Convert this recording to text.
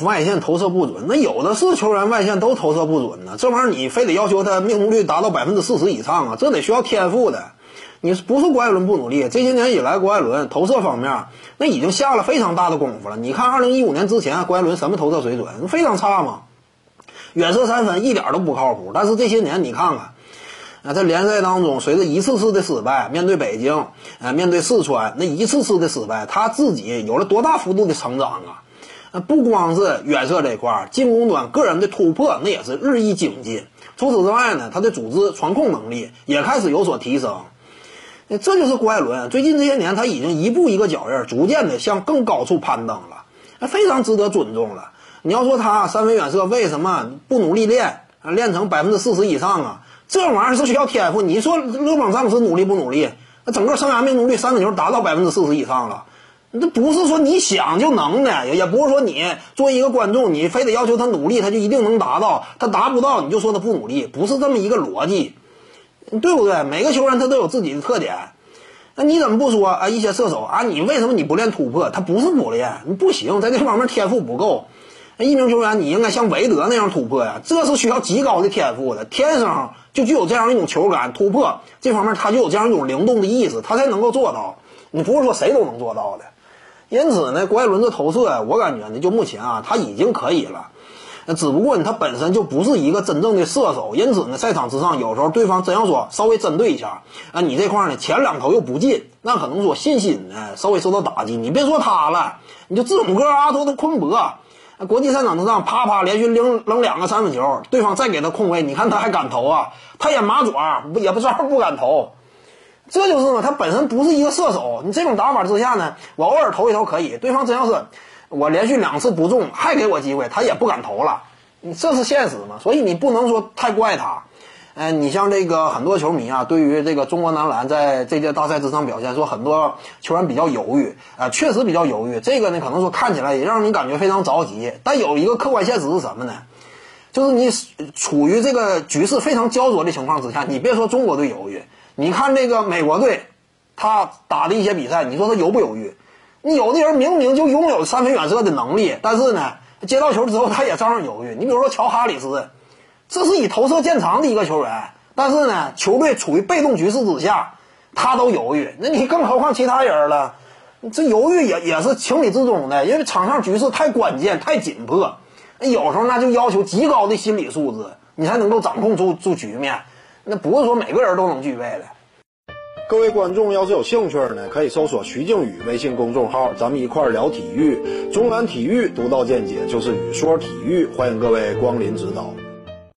外线投射不准，那有的是球员外线都投射不准呢。这玩意儿你非得要求他命中率达到百分之四十以上啊，这得需要天赋的。你不是郭艾伦不努力，这些年以来郭艾伦投射方面那已经下了非常大的功夫了。你看二零一五年之前郭艾伦什么投射水准非常差嘛，远射三分一点都不靠谱。但是这些年你看看。啊，在联赛当中，随着一次次的失败，面对北京，啊，面对四川，那一次次的失败，他自己有了多大幅度的成长啊！那，不光是远射这块儿，进攻端个人的突破那也是日益精进。除此之外呢，他的组织传控能力也开始有所提升。这就是郭艾伦，最近这些年他已经一步一个脚印，逐渐的向更高处攀登了，那非常值得尊重了。你要说他三分远射为什么不努力练，练成百分之四十以上啊？这玩意儿是需要天赋。你说勒布朗詹姆斯努力不努力？那整个生涯命中率三分球达到百分之四十以上了，这不是说你想就能的，也也不是说你作为一个观众，你非得要求他努力，他就一定能达到。他达不到，你就说他不努力，不是这么一个逻辑，对不对？每个球员他都有自己的特点。那你怎么不说啊？一些射手啊，你为什么你不练突破？他不是不练，你不行，在这方面天赋不够。一名球员你应该像韦德那样突破呀，这是需要极高的天赋的，天生就具有这样一种球感突破，这方面他就有这样一种灵动的意识，他才能够做到。你不是说谁都能做到的。因此呢，郭艾伦这投射呀，我感觉呢，就目前啊，他已经可以了。只不过呢，他本身就不是一个真正的射手，因此呢，赛场之上有时候对方真要说稍微针对一下啊，你这块呢前两投又不进，那可能说信心呢稍微受到打击。你别说他了，你就字母哥、阿托的昆博。国际赛场之上，啪啪连续扔扔两个三分球，对方再给他空位，你看他还敢投啊？他也马爪，不也不照不敢投，这就是嘛。他本身不是一个射手，你这种打法之下呢，我偶尔投一投可以。对方真要是我连续两次不中，还给我机会，他也不敢投了。这是现实嘛？所以你不能说太怪他。嗯，你像这个很多球迷啊，对于这个中国男篮在这届大赛之上表现，说很多球员比较犹豫啊，确实比较犹豫。这个呢，可能说看起来也让你感觉非常着急。但有一个客观现实是什么呢？就是你处于这个局势非常焦灼的情况之下，你别说中国队犹豫，你看这个美国队，他打的一些比赛，你说他犹不犹豫？你有的人明明就拥有三分远射的能力，但是呢，接到球之后他也照样犹豫。你比如说乔哈里斯。这是以投射见长的一个球员，但是呢，球队处于被动局势之下，他都犹豫，那你更何况其他人了？这犹豫也也是情理之中的，因为场上局势太关键、太紧迫，有时候那就要求极高的心理素质，你才能够掌控住住局面，那不是说每个人都能具备的。各位观众要是有兴趣呢，可以搜索徐静宇微信公众号，咱们一块聊体育，中南体育独到见解就是语说体育，欢迎各位光临指导。